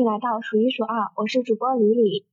欢迎来到数一数二，我是主播李李，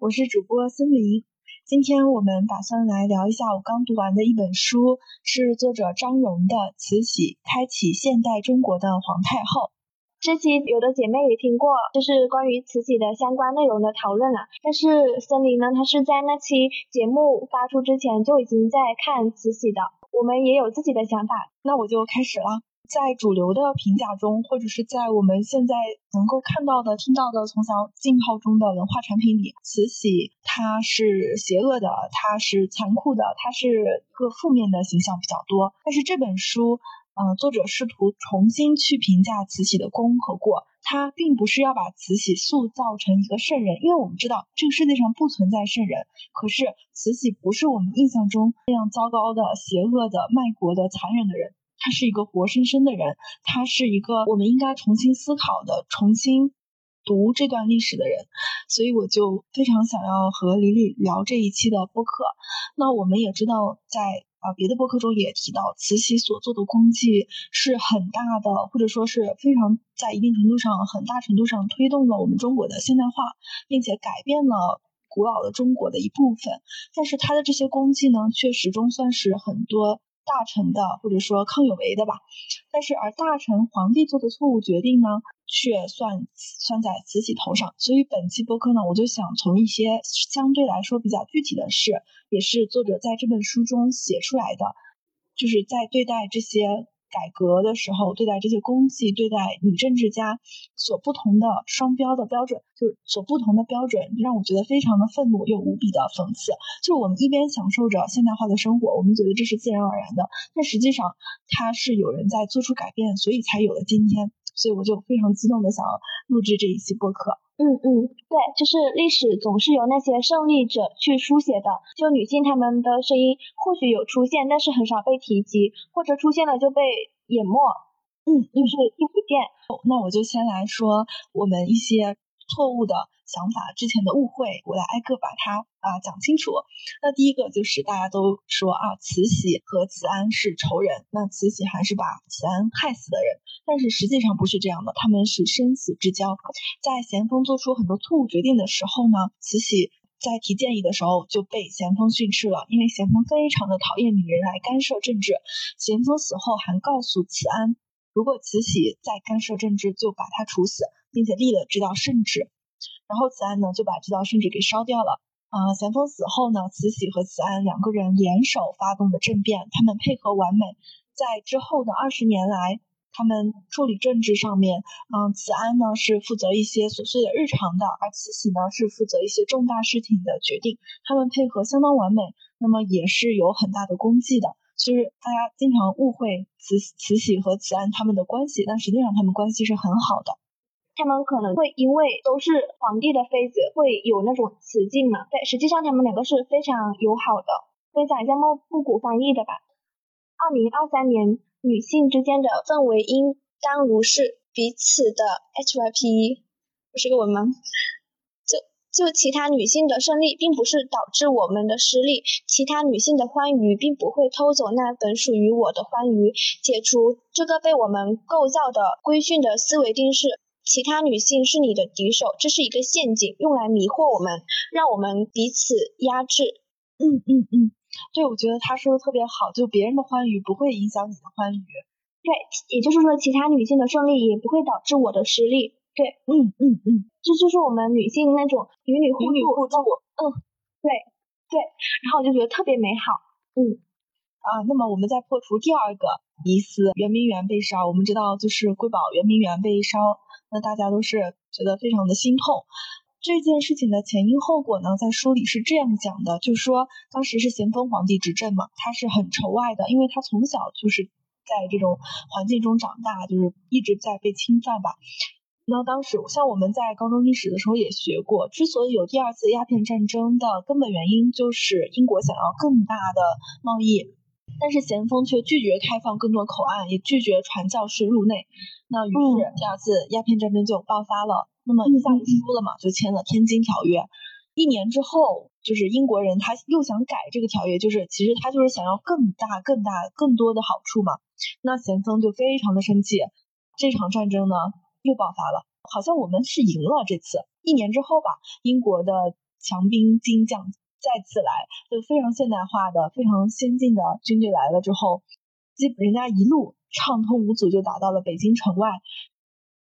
我是主播森林。今天我们打算来聊一下我刚读完的一本书，是作者张荣的《慈禧开启现代中国的皇太后》。这期有的姐妹也听过，就是关于慈禧的相关内容的讨论了。但是森林呢，他是在那期节目发出之前就已经在看慈禧的，我们也有自己的想法。那我就开始了。在主流的评价中，或者是在我们现在能够看到的、听到的从小浸泡中的文化产品里，慈禧她是邪恶的，她是残酷的，她是个负面的形象比较多。但是这本书，嗯，作者试图重新去评价慈禧的功和过，他并不是要把慈禧塑造成一个圣人，因为我们知道这个世界上不存在圣人。可是慈禧不是我们印象中那样糟糕的、邪恶的、卖国的、残忍的人。他是一个活生生的人，他是一个我们应该重新思考的、重新读这段历史的人，所以我就非常想要和李李聊这一期的播客。那我们也知道，在啊别的播客中也提到，慈禧所做的功绩是很大的，或者说是非常在一定程度上、很大程度上推动了我们中国的现代化，并且改变了古老的中国的一部分。但是他的这些功绩呢，却始终算是很多。大臣的或者说康有为的吧，但是而大臣皇帝做的错误决定呢，却算算在慈禧头上。所以本期播客呢，我就想从一些相对来说比较具体的事，也是作者在这本书中写出来的，就是在对待这些。改革的时候，对待这些功绩，对待女政治家所不同的双标的标准，就是所不同的标准，让我觉得非常的愤怒又无比的讽刺。就是我们一边享受着现代化的生活，我们觉得这是自然而然的，但实际上它是有人在做出改变，所以才有了今天。所以我就非常激动的想要录制这一期播客。嗯嗯，对，就是历史总是由那些胜利者去书写的。就女性她们的声音或许有出现，但是很少被提及，或者出现了就被淹没。嗯，就是听不见。那我就先来说我们一些错误的。想法之前的误会，我来挨个把它啊讲清楚。那第一个就是大家都说啊，慈禧和慈安是仇人，那慈禧还是把慈安害死的人。但是实际上不是这样的，他们是生死之交。在咸丰做出很多错误决定的时候呢，慈禧在提建议的时候就被咸丰训斥了，因为咸丰非常的讨厌女人来干涉政治。咸丰死后还告诉慈安，如果慈禧再干涉政治，就把她处死，并且立了这道圣旨。然后慈安呢就把这道圣旨给烧掉了。啊，咸丰死后呢，慈禧和慈安两个人联手发动的政变，他们配合完美。在之后的二十年来，他们处理政治上面，嗯，慈安呢是负责一些琐碎的日常的，而慈禧呢是负责一些重大事情的决定。他们配合相当完美，那么也是有很大的功绩的。就是大家经常误会慈慈禧和慈安他们的关系，但实际上他们关系是很好的。他们可能会因为都是皇帝的妃子，会有那种雌竞嘛？对，实际上他们两个是非常友好的。分享一下莫布谷翻译的吧。二零二三年，女性之间的氛围应当如是：彼此的 HYP 不是个文吗？就就其他女性的胜利，并不是导致我们的失利；其他女性的欢愉，并不会偷走那本属于我的欢愉。解除这个被我们构造的规训的思维定式。其他女性是你的敌手，这是一个陷阱，用来迷惑我们，让我们彼此压制。嗯嗯嗯，对，我觉得他说的特别好，就别人的欢愉不会影响你的欢愉。对，也就是说，其他女性的胜利也不会导致我的失利。对，嗯嗯嗯，这就是我们女性那种女女互助。嗯，对对，然后我就觉得特别美好。嗯啊，那么我们再破除第二个疑似，圆明园被烧，我们知道就是瑰宝圆明园被烧。那大家都是觉得非常的心痛。这件事情的前因后果呢，在书里是这样讲的，就说当时是咸丰皇帝执政嘛，他是很仇外的，因为他从小就是在这种环境中长大，就是一直在被侵犯吧。那当时像我们在高中历史的时候也学过，之所以有第二次鸦片战争的根本原因，就是英国想要更大的贸易。但是咸丰却拒绝开放更多口岸，也拒绝传教士入内。那于是第二次鸦片战争就爆发了。那么一下就输了嘛，就签了《天津条约》。一年之后，就是英国人他又想改这个条约，就是其实他就是想要更大、更大、更多的好处嘛。那咸丰就非常的生气，这场战争呢又爆发了。好像我们是赢了这次。一年之后吧，英国的强兵精将再次来，就非常现代化的、非常先进的军队来了之后，基人家一路畅通无阻就打到了北京城外。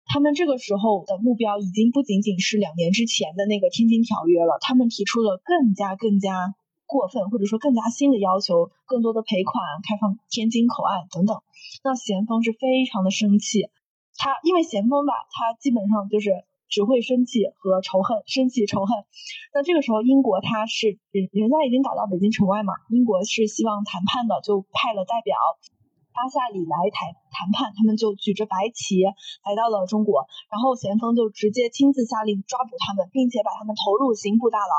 他们这个时候的目标已经不仅仅是两年之前的那个天津条约了，他们提出了更加更加过分或者说更加新的要求，更多的赔款、开放天津口岸等等。那咸丰是非常的生气，他因为咸丰吧，他基本上就是只会生气和仇恨，生气仇恨。那这个时候英国他是人人家已经打到北京城外嘛，英国是希望谈判的，就派了代表。巴夏里来谈谈判，他们就举着白旗来到了中国，然后咸丰就直接亲自下令抓捕他们，并且把他们投入刑部大牢。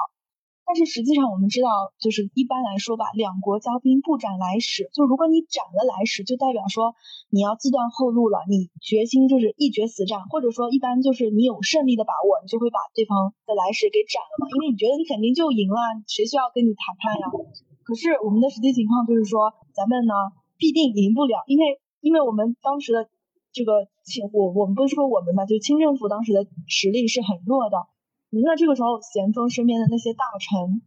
但是实际上我们知道，就是一般来说吧，两国交兵不斩来使，就如果你斩了来使，就代表说你要自断后路了，你决心就是一决死战，或者说一般就是你有胜利的把握，你就会把对方的来使给斩了嘛，因为你觉得你肯定就赢了，谁需要跟你谈判呀？可是我们的实际情况就是说，咱们呢？必定赢不了，因为因为我们当时的这个清我我们不是说我们吧，就清政府当时的实力是很弱的。那这个时候，咸丰身边的那些大臣，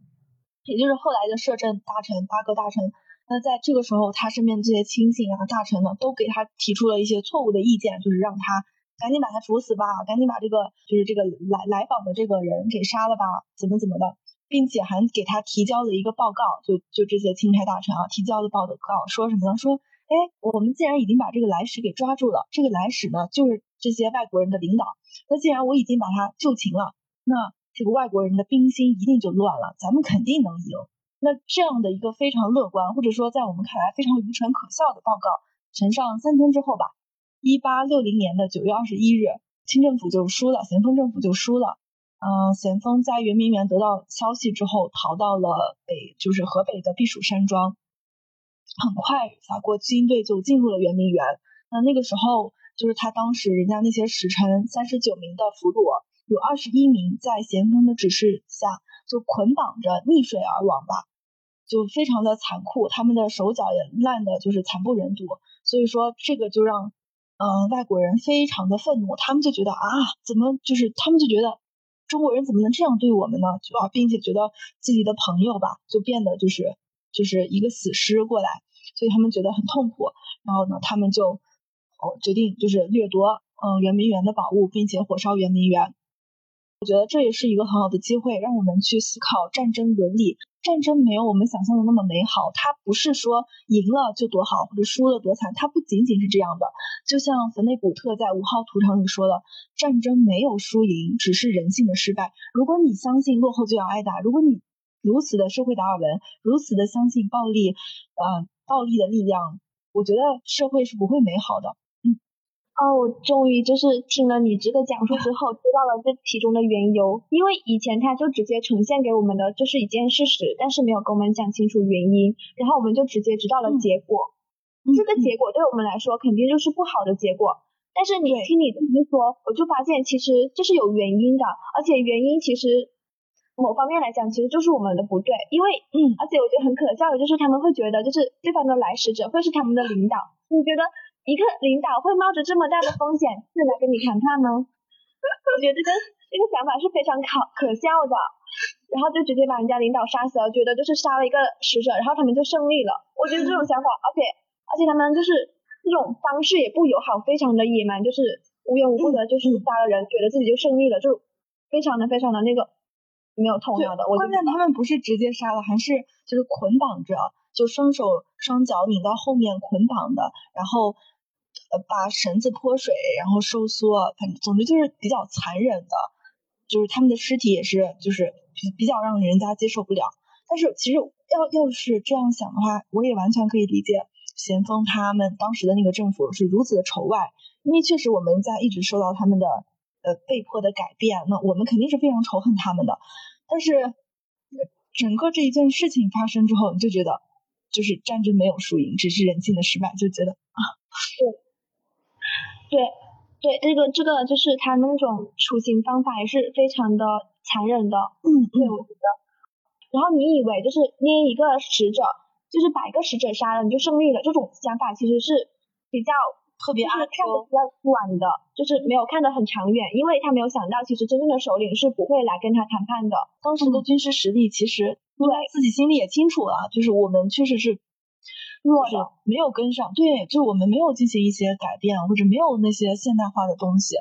也就是后来的摄政大臣八个大臣，那在这个时候，他身边的这些亲信啊大臣呢，都给他提出了一些错误的意见，就是让他赶紧把他处死吧，赶紧把这个就是这个来来访的这个人给杀了吧，怎么怎么的。并且还给他提交了一个报告，就就这些钦差大臣啊，提交了报告，说什么呢？说，哎，我们既然已经把这个来使给抓住了，这个来使呢就是这些外国人的领导。那既然我已经把他就擒了，那这个外国人的兵心一定就乱了，咱们肯定能赢。那这样的一个非常乐观，或者说在我们看来非常愚蠢可笑的报告，呈上三天之后吧，一八六零年的九月二十一日，清政府就输了，咸丰政府就输了。嗯，咸丰在圆明园得到消息之后，逃到了北，就是河北的避暑山庄。很快，法国军队就进入了圆明园。那那个时候，就是他当时人家那些使臣三十九名的俘虏，有二十一名在咸丰的指示下就捆绑着溺水而亡吧，就非常的残酷，他们的手脚也烂的就是惨不忍睹。所以说，这个就让嗯外国人非常的愤怒，他们就觉得啊，怎么就是他们就觉得。中国人怎么能这样对我们呢？就啊，并且觉得自己的朋友吧，就变得就是就是一个死尸过来，所以他们觉得很痛苦。然后呢，他们就哦决定就是掠夺嗯圆明园的宝物，并且火烧圆明园。我觉得这也是一个很好的机会，让我们去思考战争伦理。战争没有我们想象的那么美好，它不是说赢了就多好，或者输了多惨，它不仅仅是这样的。就像冯内古特在《五号图场》里说的，战争没有输赢，只是人性的失败。如果你相信落后就要挨打，如果你如此的社会达尔文，如此的相信暴力，呃，暴力的力量，我觉得社会是不会美好的。哦，我终于就是听了你这个讲述之后，知道了这其中的缘由。因为以前他就直接呈现给我们的就是一件事实，但是没有跟我们讲清楚原因，然后我们就直接知道了结果。这个结果对我们来说肯定就是不好的结果。但是你听你这么一说，我就发现其实这是有原因的，而且原因其实某方面来讲其实就是我们的不对。因为，嗯，而且我觉得很可笑的就是他们会觉得就是对方的来使者会是他们的领导，你觉得？一个领导会冒着这么大的风险是来跟你谈判呢？我觉得这个这个想法是非常可可笑的，然后就直接把人家领导杀死了，觉得就是杀了一个使者，然后他们就胜利了。我觉得这种想法，而且而且他们就是这种方式也不友好，非常的野蛮，就是无缘无故的就是杀了人，觉得自己就胜利了，就非常的非常的那个没有头脑的。关键他们不是直接杀了，还是就是捆绑着，就双手双脚拧到后面捆绑的，然后。呃，把绳子泼水，然后收缩，反正总之就是比较残忍的，就是他们的尸体也是，就是比比较让人家接受不了。但是其实要要是这样想的话，我也完全可以理解咸丰他们当时的那个政府是如此的仇外，因为确实我们在一直受到他们的呃被迫的改变，那我们肯定是非常仇恨他们的。但是整个这一件事情发生之后，你就觉得就是战争没有输赢，只是人性的失败，就觉得啊，对。对，对，这个这个就是他那种处刑方法也是非常的残忍的。嗯，对，我觉得。然后你以为就是捏一个使者，就是把一个使者杀了你就胜利了，这种想法其实是比较特别阿看的比较短的，就是没有看得很长远，因为他没有想到，其实真正的首领是不会来跟他谈判的。当时的军事实力其实对自己心里也清楚了，就是我们确实是弱的，没有跟上。对，就是我们没有进行一些改变，或者没有那些现代化的东西。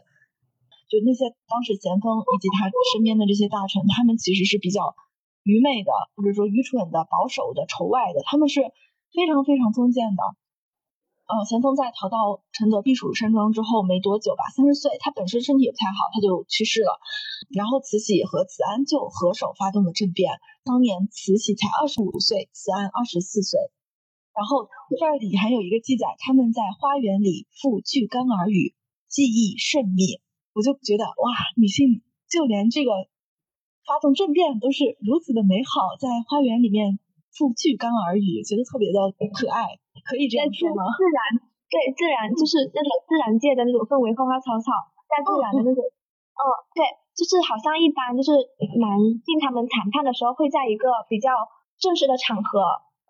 就那些当时咸丰以及他身边的这些大臣，他们其实是比较愚昧的，或者说愚蠢的、保守的、仇外的，他们是非常非常封建的。呃，咸丰在逃到承德避暑山庄之后没多久吧，三十岁，他本身身体也不太好，他就去世了。然后慈禧和慈安就合手发动了政变。当年慈禧才二十五岁，慈安二十四岁。然后这里还有一个记载，他们在花园里复巨竿而语，记忆甚密。我就觉得哇，女性就连这个发动政变都是如此的美好，在花园里面复巨竿而语，觉得特别的可爱，可以这样说吗？自然，对，自然就是那种自然界的那种氛围，花花草草，大自然的那种，嗯，对，就是好像一般就是男性他们谈判的时候会在一个比较正式的场合，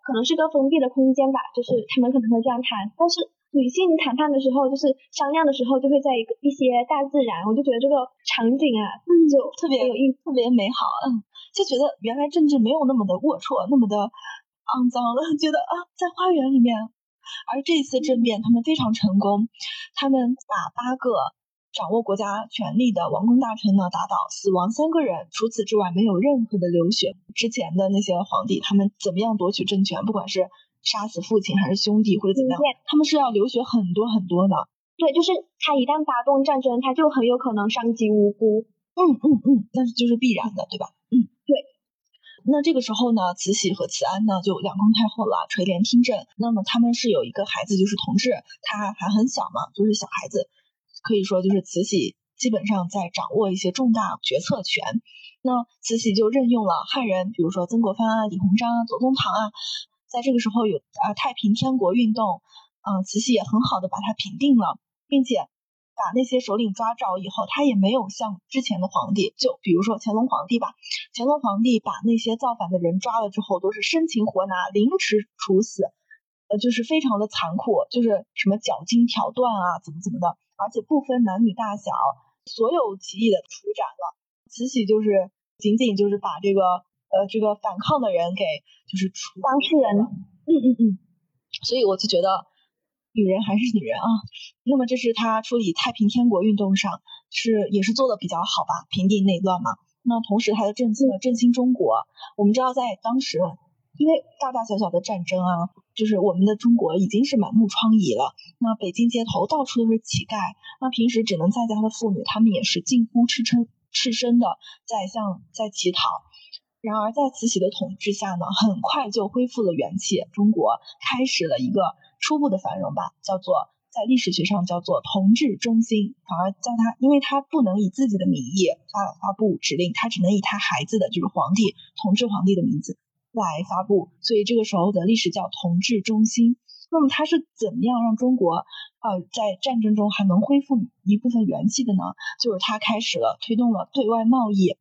可能是个封闭的空间吧，就是他们可能会这样谈，但是。女性谈判的时候，就是商量的时候，就会在一个一些大自然，我就觉得这个场景啊，就特别有意，特别美好，嗯，就觉得原来政治没有那么的龌龊，那么的肮脏了，觉得啊，在花园里面。而这次政变他们非常成功，他们把八个掌握国家权力的王公大臣呢打倒，死亡三个人，除此之外没有任何的流血。之前的那些皇帝，他们怎么样夺取政权，不管是。杀死父亲还是兄弟或者怎么样，他们是要流血很多很多的。对，就是他一旦发动战争，他就很有可能伤及无辜。嗯嗯嗯，那是就是必然的，对吧？嗯，对。那这个时候呢，慈禧和慈安呢就两宫太后了，垂帘听政。那么他们是有一个孩子，就是同治，他还很小嘛，就是小孩子，可以说就是慈禧基本上在掌握一些重大决策权。那慈禧就任用了汉人，比如说曾国藩啊、李鸿章啊、左宗棠啊。在这个时候有啊太平天国运动，嗯，慈禧也很好的把它平定了，并且把那些首领抓着以后，他也没有像之前的皇帝，就比如说乾隆皇帝吧，乾隆皇帝把那些造反的人抓了之后，都是生擒活拿，凌迟处死，呃，就是非常的残酷，就是什么绞筋挑断啊，怎么怎么的，而且不分男女大小，所有起义的处斩了。慈禧就是仅仅就是把这个。呃，这个反抗的人给就是处当事人，嗯嗯嗯，所以我就觉得女人还是女人啊。那么这是他处理太平天国运动上是也是做的比较好吧，平定内乱嘛。那同时他的政策振兴中国，我们知道在当时，因为大大小小的战争啊，就是我们的中国已经是满目疮痍了。那北京街头到处都是乞丐，那平时只能在家的妇女，她们也是近乎赤身赤身的在向在乞讨。然而，在慈禧的统治下呢，很快就恢复了元气，中国开始了一个初步的繁荣吧，叫做在历史学上叫做同治中兴。反而叫他，因为他不能以自己的名义发发布指令，他只能以他孩子的就是皇帝同治皇帝的名字来发布，所以这个时候的历史叫同治中兴。那么他是怎么样让中国呃在战争中还能恢复一部分元气的呢？就是他开始了推动了对外贸易。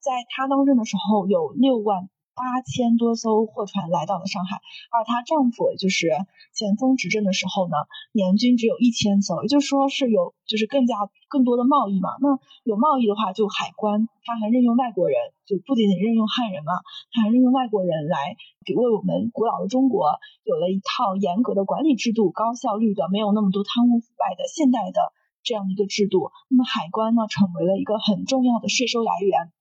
在他当政的时候，有六万八千多艘货船来到了上海，而她丈夫就是咸丰执政的时候呢，年均只有一千艘，也就是说是有就是更加更多的贸易嘛。那有贸易的话，就海关，他还任用外国人，就不仅仅任用汉人嘛，他还任用外国人来给为我们古老的中国有了一套严格的管理制度，高效率的，没有那么多贪污腐败的现代的这样一个制度。那么海关呢，成为了一个很重要的税收来源。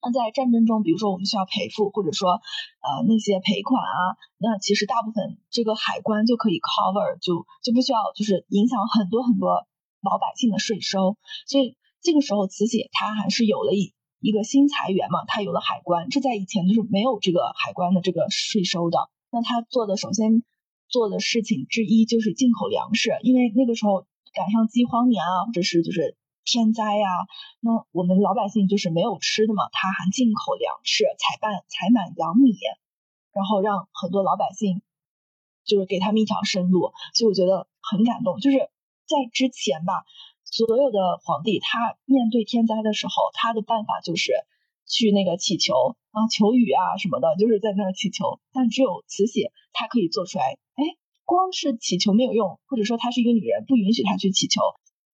那在战争中，比如说我们需要赔付，或者说，呃，那些赔款啊，那其实大部分这个海关就可以 cover，就就不需要，就是影响很多很多老百姓的税收。所以这个时候，慈禧她还是有了一一个新财源嘛，她有了海关，这在以前就是没有这个海关的这个税收的。那她做的首先做的事情之一就是进口粮食，因为那个时候赶上饥荒年啊，或者是就是。天灾呀，那我们老百姓就是没有吃的嘛，他还进口粮食，采办采买洋米，然后让很多老百姓就是给他们一条生路，所以我觉得很感动。就是在之前吧，所有的皇帝他面对天灾的时候，他的办法就是去那个祈求啊，求雨啊什么的，就是在那儿祈求。但只有慈禧，她可以做出来，哎，光是祈求没有用，或者说她是一个女人，不允许她去祈求，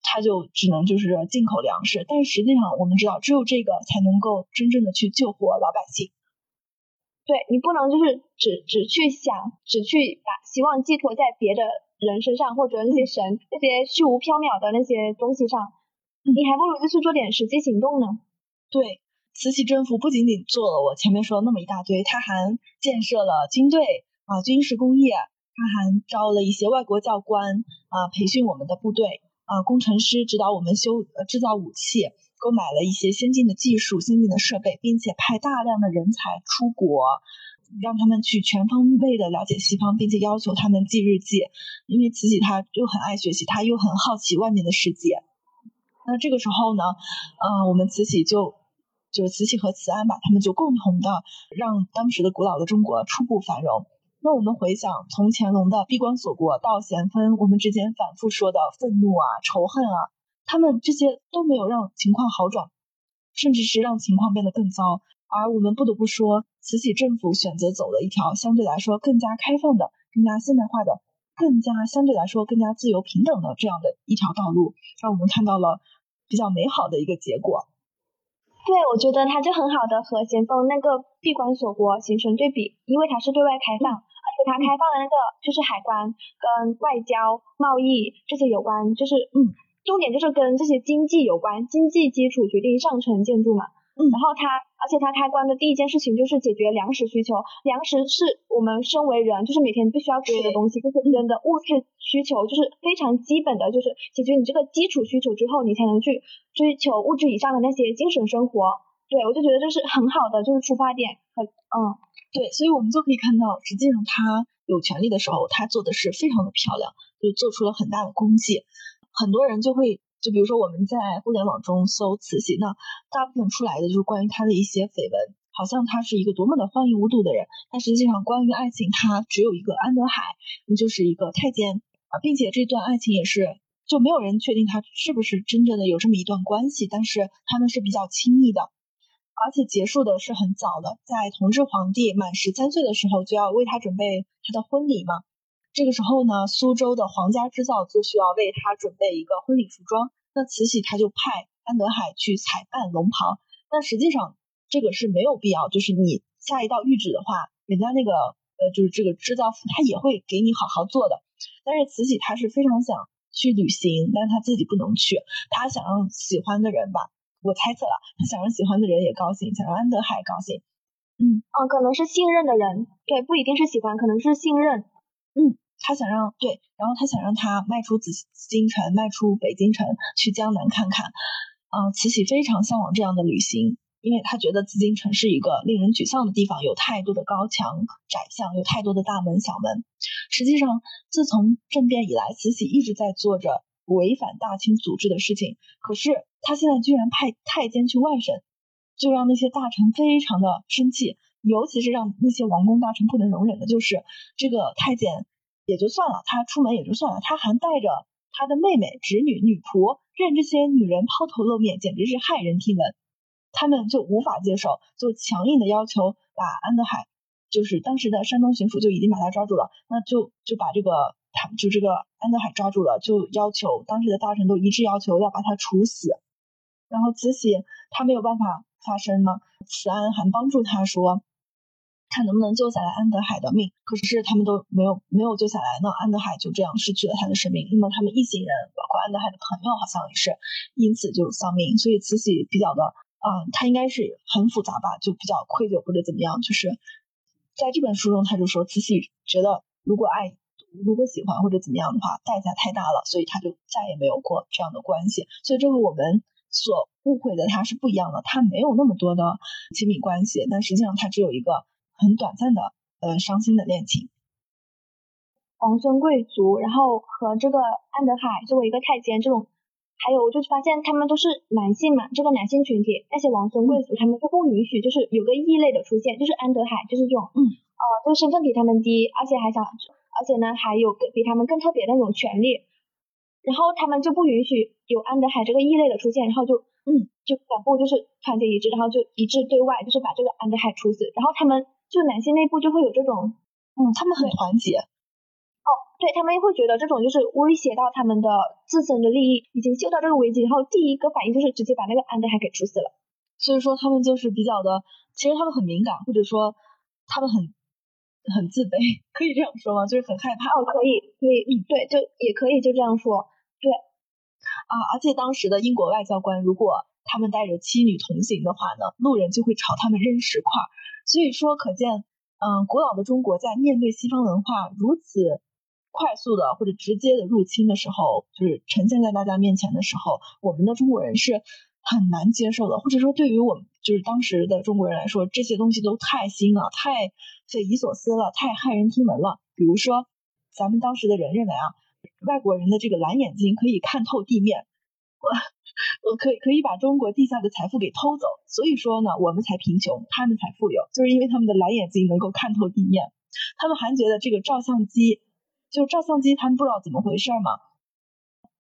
她就只能就是进口粮食。但是实际上我们知道，只有这个才能够真正的去救活老百姓。对你不能就是只只去想，只去把希望寄托在别的人身上，或者那些神那些虚无缥缈的那些东西上，你还不如就是做点实际行动呢。对，慈禧政府不仅仅做了我前面说的那么一大堆，他还建设了军队啊，军事工业，他还招了一些外国教官啊，培训我们的部队啊，工程师指导我们修呃制造武器。购买了一些先进的技术、先进的设备，并且派大量的人才出国，让他们去全方位的了解西方，并且要求他们记日记。因为慈禧她又很爱学习，她又很好奇外面的世界。那这个时候呢，呃，我们慈禧就就是慈禧和慈安吧，他们就共同的让当时的古老的中国初步繁荣。那我们回想从乾隆的闭关锁国到咸丰，我们之间反复说的愤怒啊、仇恨啊。他们这些都没有让情况好转，甚至是让情况变得更糟。而我们不得不说，慈禧政府选择走了一条相对来说更加开放的、更加现代化的、更加相对来说更加自由平等的这样的一条道路，让我们看到了比较美好的一个结果。对，我觉得它就很好的和咸丰那个闭关锁国形成对比，因为它是对外开放，而且它开放的那个就是海关跟外交、贸易这些有关，就是嗯。重点就是跟这些经济有关，经济基础决定上层建筑嘛。嗯，然后它，而且它开关的第一件事情就是解决粮食需求。粮食是我们身为人，就是每天必须要吃的东西，就是人的物质需求，就是非常基本的，就是解决你这个基础需求之后，你才能去追求物质以上的那些精神生活。对，我就觉得这是很好的，就是出发点。很，嗯，对，所以我们就可以看到，实际上他有权利的时候，他做的是非常的漂亮，就做出了很大的功绩。很多人就会，就比如说我们在互联网中搜慈禧，那大部分出来的就是关于她的一些绯闻，好像她是一个多么的荒淫无度的人。但实际上，关于爱情，她只有一个安德海，那就是一个太监啊，并且这段爱情也是，就没有人确定他是不是真正的有这么一段关系，但是他们是比较亲密的，而且结束的是很早的，在同治皇帝满十三岁的时候就要为他准备他的婚礼嘛。这个时候呢，苏州的皇家织造就需要为他准备一个婚礼服装。那慈禧她就派安德海去采办龙袍。那实际上这个是没有必要，就是你下一道谕旨的话，人家那个呃就是这个织造服他也会给你好好做的。但是慈禧她是非常想去旅行，但她自己不能去，她想让喜欢的人吧，我猜测了，他想让喜欢的人也高兴，想让安德海高兴。嗯，哦，可能是信任的人，对，不一定是喜欢，可能是信任。嗯。他想让对，然后他想让他迈出紫紫禁城，迈出北京城，去江南看看。嗯，慈禧非常向往这样的旅行，因为他觉得紫禁城是一个令人沮丧的地方，有太多的高墙窄巷，有太多的大门小门。实际上，自从政变以来，慈禧一直在做着违反大清祖制的事情。可是他现在居然派太监去外省，就让那些大臣非常的生气，尤其是让那些王公大臣不能容忍的，就是这个太监。也就算了，他出门也就算了，他还带着他的妹妹、侄女、女仆，任这些女人抛头露面，简直是骇人听闻。他们就无法接受，就强硬的要求把安德海，就是当时的山东巡抚就已经把他抓住了，那就就把这个他就这个安德海抓住了，就要求当时的大臣都一致要求要把他处死。然后慈禧她没有办法发声吗？慈安还帮助他说。看能不能救下来安德海的命，可是他们都没有没有救下来，那安德海就这样失去了他的生命。那么他们一行人，包括安德海的朋友，好像也是因此就丧命。所以慈禧比较的啊，他应该是很复杂吧，就比较愧疚或者怎么样。就是在这本书中，他就说慈禧觉得如果爱如果喜欢或者怎么样的话，代价太大了，所以他就再也没有过这样的关系。所以这和我们所误会的他是不一样的，他没有那么多的亲密关系，但实际上他只有一个。很短暂的，呃，伤心的恋情。王孙贵族，然后和这个安德海作为一个太监，这种，还有我就是发现他们都是男性嘛，这个男性群体，那些王孙贵族他们就不允许，就是有个异类的出现，就是安德海，就是这种，嗯，呃，这个身份比他们低，而且还想，而且呢还有比他们更特别的那种权利，然后他们就不允许有安德海这个异类的出现，然后就，嗯，就两部就是团结一致，然后就一致对外，就是把这个安德海处死，然后他们。就男性内部就会有这种，嗯，他们很团结。哦，对他们会觉得这种就是威胁到他们的自身的利益，已经嗅到这个危机，然后第一个反应就是直接把那个安德海给处死了。所以说他们就是比较的，其实他们很敏感，或者说他们很很自卑，可以这样说吗？就是很害怕。哦，可以，可以，嗯，对，就也可以就这样说，对。啊，而且当时的英国外交官如果他们带着妻女同行的话呢，路人就会朝他们扔石块。所以说，可见，嗯，古老的中国在面对西方文化如此快速的或者直接的入侵的时候，就是呈现在大家面前的时候，我们的中国人是很难接受的，或者说对于我们就是当时的中国人来说，这些东西都太新了，太匪夷所思了，太骇人听闻了。比如说，咱们当时的人认为啊，外国人的这个蓝眼睛可以看透地面。我我可以可以把中国地下的财富给偷走，所以说呢，我们才贫穷，他们才富有，就是因为他们的蓝眼睛能够看透地面。他们还觉得这个照相机，就照相机，他们不知道怎么回事嘛。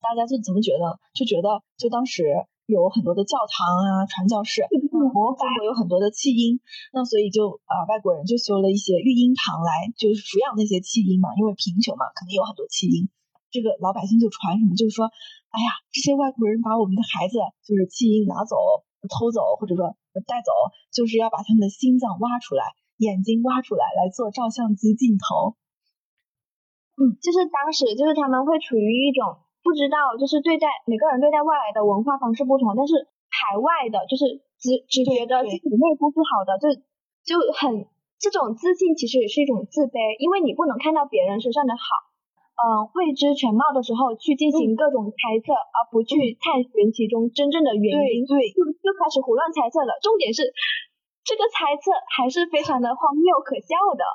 大家就怎么觉得？就觉得就当时有很多的教堂啊、传教士，中国有很多的弃婴，那所以就啊，外国人就修了一些育婴堂来，就是抚养那些弃婴嘛，因为贫穷嘛，肯定有很多弃婴。这个老百姓就传什么，就是说。哎呀，这些外国人把我们的孩子就是弃婴拿走、偷走，或者说带走，就是要把他们的心脏挖出来、眼睛挖出来来做照相机镜头。嗯，就是当时就是他们会处于一种不知道，就是对待每个人对待外来的文化方式不同，但是海外的就是只只觉得自己内部是好的，就就很这种自信其实也是一种自卑，因为你不能看到别人身上的好。嗯，未知全貌的时候去进行各种猜测，而不去探寻其中真正的原因，对，就就开始胡乱猜测了。重点是，这个猜测还是非常的荒谬可笑的。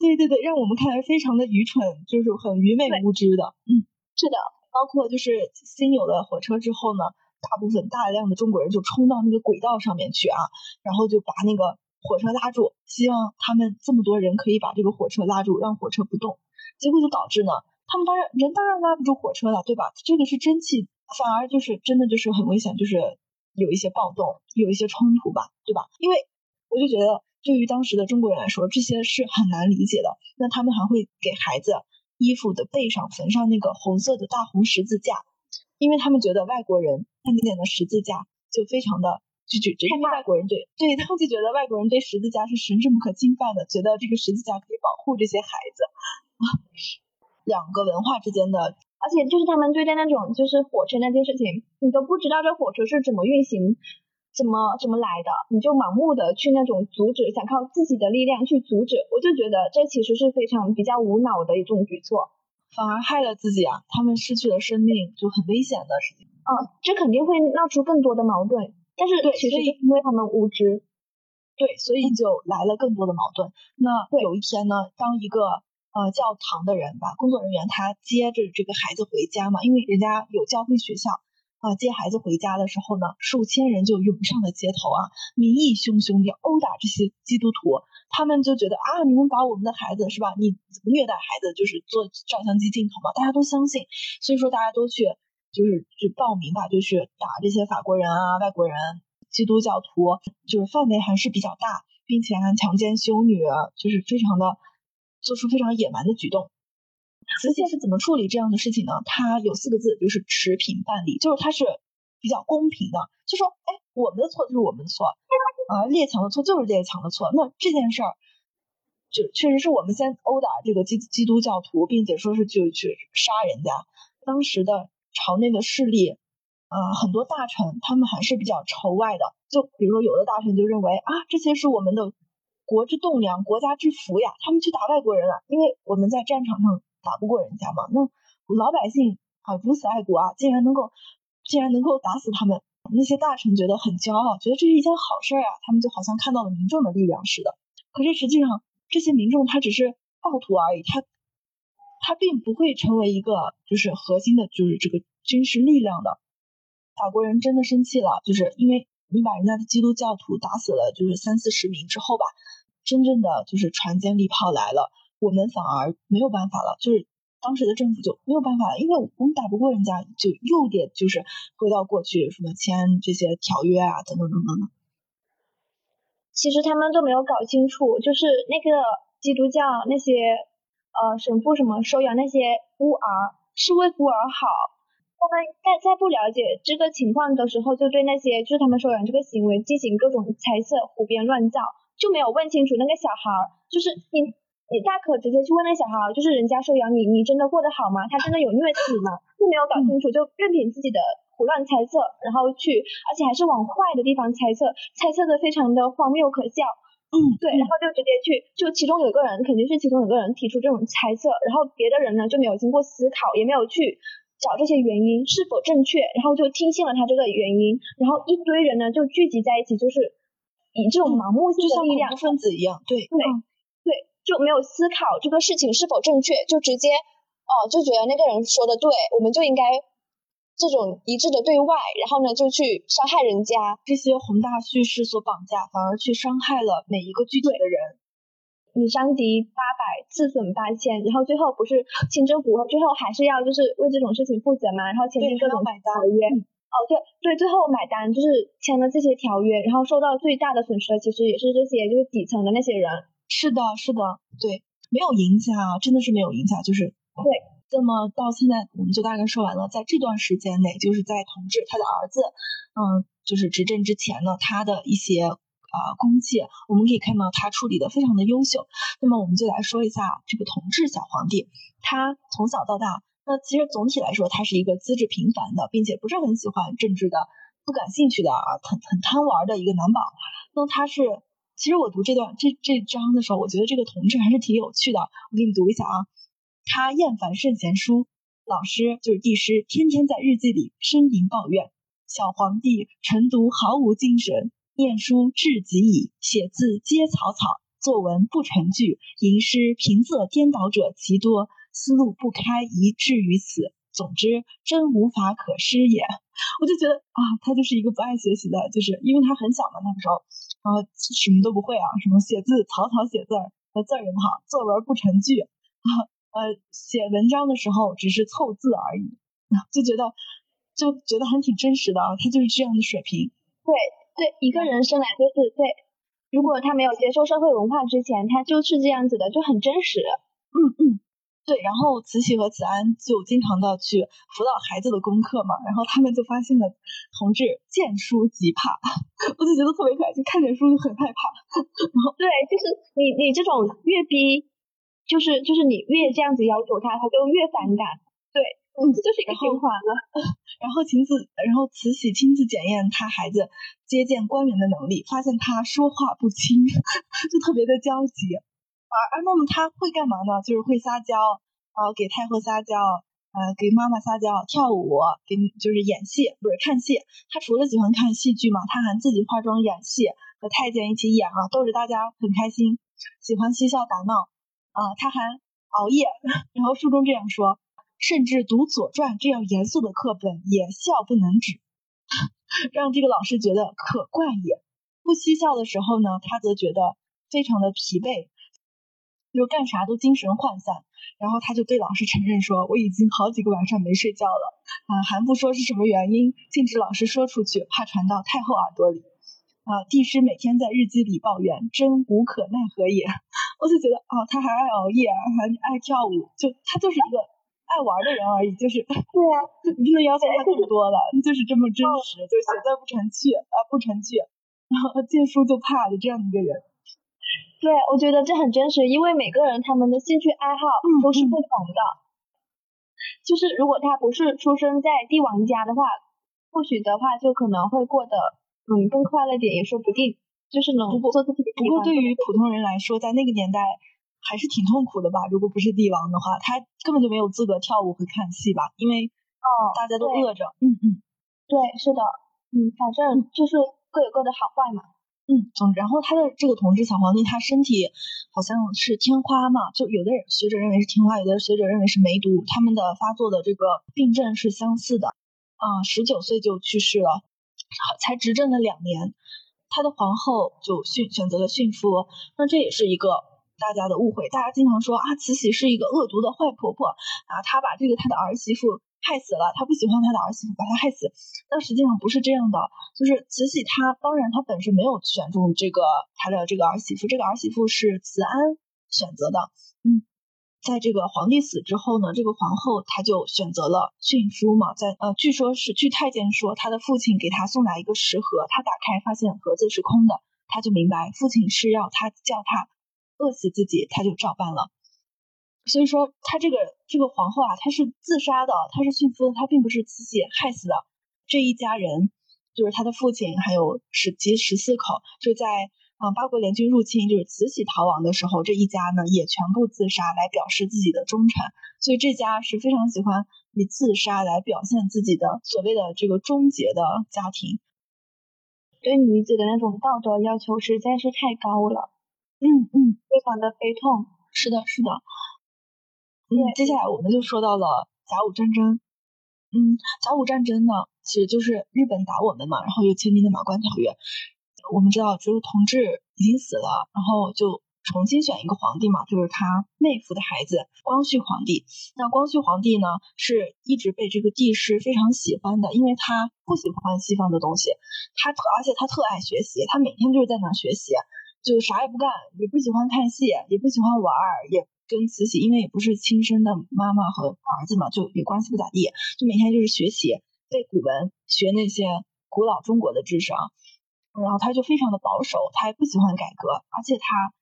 对对对，让我们看来非常的愚蠢，就是很愚昧无知的。嗯，是的，包括就是新有了火车之后呢，大部分大量的中国人就冲到那个轨道上面去啊，然后就把那个火车拉住，希望他们这么多人可以把这个火车拉住，让火车不动。结果就导致呢。他们当然人当然拉不住火车了，对吧？这个是蒸汽，反而就是真的就是很危险，就是有一些暴动，有一些冲突吧，对吧？因为我就觉得，对于当时的中国人来说，这些是很难理解的。那他们还会给孩子衣服的背上缝上那个红色的大红十字架，因为他们觉得外国人看见的十字架就非常的就就因为外国人对对他们就觉得外国人对十字架是神圣不可侵犯的，觉得这个十字架可以保护这些孩子啊。两个文化之间的，而且就是他们对待那种就是火车那件事情，你都不知道这火车是怎么运行，怎么怎么来的，你就盲目的去那种阻止，想靠自己的力量去阻止，我就觉得这其实是非常比较无脑的一种举措，反而害了自己啊，他们失去了生命就很危险的事情。嗯，这肯定会闹出更多的矛盾，但是其实就因为他们无知，对，所以就来了更多的矛盾。那有一天呢，当一个。呃，教堂的人吧，工作人员他接着这个孩子回家嘛，因为人家有教会学校啊，接孩子回家的时候呢，数千人就涌上了街头啊，民意汹汹地殴打这些基督徒，他们就觉得啊，你们把我们的孩子是吧？你怎么虐待孩子？就是做照相机镜头嘛，大家都相信，所以说大家都去就是去报名吧，就去打这些法国人啊、外国人、基督教徒，就是范围还是比较大，并且还强奸修女，就是非常的。做出非常野蛮的举动，慈禧是怎么处理这样的事情呢？他有四个字，就是持平办理，就是他是比较公平的，就说，哎，我们的错就是我们的错，啊，列强的错就是列强的错。那这件事儿，就确实是我们先殴打这个基基督教徒，并且说是就去杀人家。当时的朝内的势力，啊，很多大臣他们还是比较仇外的，就比如说有的大臣就认为啊，这些是我们的。国之栋梁，国家之福呀！他们去打外国人了，因为我们在战场上打不过人家嘛。那老百姓啊，如此爱国啊，竟然能够，竟然能够打死他们。那些大臣觉得很骄傲，觉得这是一件好事啊。他们就好像看到了民众的力量似的。可是实际上，这些民众他只是暴徒而已，他他并不会成为一个就是核心的，就是这个军事力量的。法国人真的生气了，就是因为。你把人家的基督教徒打死了，就是三四十名之后吧，真正的就是船坚利炮来了，我们反而没有办法了，就是当时的政府就没有办法了，因为我们打不过人家，就又得就是回到过去什么签这些条约啊，等等等等的。其实他们都没有搞清楚，就是那个基督教那些呃神父什么收养那些孤儿是为孤儿好。他们在在不了解这个情况的时候，就对那些就是他们收养这个行为进行各种猜测、胡编乱造，就没有问清楚那个小孩儿，就是你。你大可直接去问那小孩，就是人家收养你，你真的过得好吗？他真的有虐死吗？就没有搞清楚，就任凭自己的胡乱猜测，然后去，而且还是往坏的地方猜测，猜测的非常的荒谬可笑。嗯，对，然后就直接去，就其中有个人肯定是其中有个人提出这种猜测，然后别的人呢就没有经过思考，也没有去找这些原因是否正确，然后就听信了他这个原因，然后一堆人呢就聚集在一起，就是以这种盲目性的力量，分子一样，对对。就没有思考这个事情是否正确，就直接哦就觉得那个人说的对，我们就应该这种一致的对外，然后呢就去伤害人家。这些宏大叙事所绑架，反而去伤害了每一个具体的人。你伤敌八百，自损八千，然后最后不是清政府最后还是要就是为这种事情负责嘛，然后签订各种条约。哦对对，最后买单就是签了这些条约，然后受到最大的损失的其实也是这些就是底层的那些人。是的，是的，对，没有影响啊，真的是没有影响，就是对。那么到现在，我们就大概说完了。在这段时间内，就是在同治他的儿子，嗯，就是执政之前呢，他的一些啊功绩，我们可以看到他处理的非常的优秀。那么我们就来说一下这个同治小皇帝，他从小到大，那其实总体来说，他是一个资质平凡的，并且不是很喜欢政治的、不感兴趣的啊，很很贪玩的一个男宝。那他是。其实我读这段这这章的时候，我觉得这个同志还是挺有趣的。我给你读一下啊，他厌烦圣贤书，老师就是帝师，天天在日记里呻吟抱怨。小皇帝晨读毫无精神，念书至极矣，写字皆草草，作文不成句，吟诗平仄颠倒者极多，思路不开，以至于此。总之，真无法可施也。我就觉得啊，他就是一个不爱学习的，就是因为他很小嘛，那个时候，然后什么都不会啊，什么写字草草写字儿，字儿也不好，作文不成句 啊，呃，写文章的时候只是凑字而已，就觉得就觉得还挺真实的啊，他就是这样的水平。对对，一个人生来就是对，如果他没有接受社会文化之前，他就是这样子的，就很真实。嗯嗯。对，然后慈禧和慈安就经常的去辅导孩子的功课嘛，然后他们就发现了同志见书即怕，我就觉得特别可爱，就看见书就很害怕。然后对，就是你你这种越逼，就是就是你越这样子要求他，他就越反感。对，嗯，这就是一个循环了。然后亲自，然后慈禧亲自检验他孩子接见官员的能力，发现他说话不清，就特别的焦急。啊啊，那么他会干嘛呢？就是会撒娇，啊，给太后撒娇，呃，给妈妈撒娇，跳舞，给就是演戏，不是看戏。他除了喜欢看戏剧嘛，他还自己化妆演戏，和太监一起演啊，逗着大家很开心，喜欢嬉笑打闹。啊，他还熬夜，然后书中这样说，甚至读《左传》这样严肃的课本也笑不能止，让这个老师觉得可怪也。不嬉笑的时候呢，他则觉得非常的疲惫。就干啥都精神涣散，然后他就对老师承认说：“我已经好几个晚上没睡觉了。”啊，还不说是什么原因，禁止老师说出去，怕传到太后耳朵里。啊，帝师每天在日记里抱怨，真无可奈何也。我就觉得，哦，他还爱熬夜，还爱跳舞，就他就是一个爱玩的人而已。就是对啊，你不能要求他更多了，就是这么真实，就写字不成句啊，不成句，然后见书就怕的这样的一个人。对，我觉得这很真实，因为每个人他们的兴趣爱好都是不同的。就是如果他不是出生在帝王家的话，或许的话就可能会过得嗯更快乐点，也说不定。就是能做自己。不过对于普通人来说，在那个年代还是挺痛苦的吧？如果不是帝王的话，他根本就没有资格跳舞和看戏吧？因为哦大家都饿着。嗯嗯，对，是的，嗯，反正就是各有各的好坏嘛。嗯，总然后他的这个同治小皇帝，他身体好像是天花嘛，就有的人学者认为是天花，有的学者认为是梅毒，他们的发作的这个病症是相似的。啊，十九岁就去世了，才执政了两年，他的皇后就驯选择了驯夫，那这也是一个大家的误会，大家经常说啊，慈禧是一个恶毒的坏婆婆啊，她把这个她的儿媳妇。害死了，他不喜欢他的儿媳妇，把他害死。但实际上不是这样的，就是慈禧她当然她本身没有选中这个她的这个儿媳妇，这个儿媳妇是慈安选择的。嗯，在这个皇帝死之后呢，这个皇后她就选择了驯夫嘛，在呃，据说是据太监说，他的父亲给他送来一个食盒，他打开发现盒子是空的，他就明白父亲是要他叫他饿死自己，他就照办了。所以说，他这个这个皇后啊，她是自杀的，她是驯夫的，她并不是慈禧害死的。这一家人就是她的父亲，还有十及十四口，就在啊八国联军入侵，就是慈禧逃亡的时候，这一家呢也全部自杀来表示自己的忠诚。所以这家是非常喜欢以自杀来表现自己的所谓的这个终结的家庭。对女子的那种道德要求实在是太高了。嗯嗯，非常的悲痛。是的，是的。嗯，接下来我们就说到了甲午战争。嗯，甲午战争呢，其实就是日本打我们嘛，然后又签订的马关条约。我们知道，就是同治已经死了，然后就重新选一个皇帝嘛，就是他妹夫的孩子光绪皇帝。那光绪皇帝呢，是一直被这个帝师非常喜欢的，因为他不喜欢西方的东西，他特而且他特爱学习，他每天就是在那学习，就啥也不干，也不喜欢看戏，也不喜欢玩，也。跟慈禧，因为也不是亲生的妈妈和儿子嘛，就也关系不咋地，就每天就是学习背古文，学那些古老中国的知识啊。然后他就非常的保守，他也不喜欢改革，而且他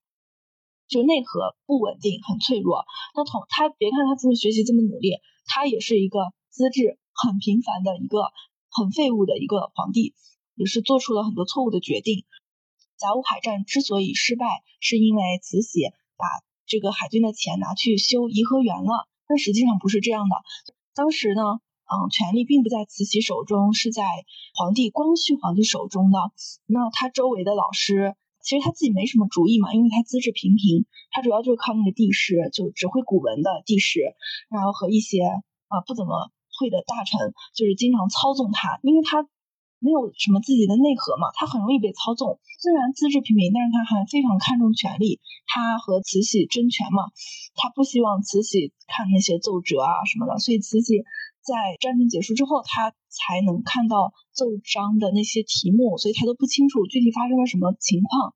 就内核不稳定，很脆弱。那同他别看他这么学习这么努力，他也是一个资质很平凡的一个很废物的一个皇帝，也是做出了很多错误的决定。甲午海战之所以失败，是因为慈禧把。这个海军的钱拿去修颐和园了，但实际上不是这样的。当时呢，嗯，权力并不在慈禧手中，是在皇帝光绪皇帝手中的。那他周围的老师，其实他自己没什么主意嘛，因为他资质平平，他主要就是靠那个帝师，就只会古文的帝师，然后和一些啊不怎么会的大臣，就是经常操纵他，因为他。没有什么自己的内核嘛，他很容易被操纵。虽然资质平平，但是他还非常看重权力。他和慈禧争权嘛，他不希望慈禧看那些奏折啊什么的。所以慈禧在战争结束之后，他才能看到奏章的那些题目，所以他都不清楚具体发生了什么情况，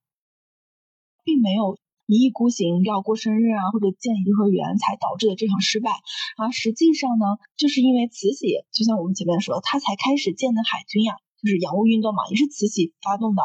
并没有一意孤行要过生日啊或者建颐和园才导致的这场失败。而实际上呢，就是因为慈禧，就像我们前面说，他才开始建的海军呀。就是洋务运动嘛，也是慈禧发动的，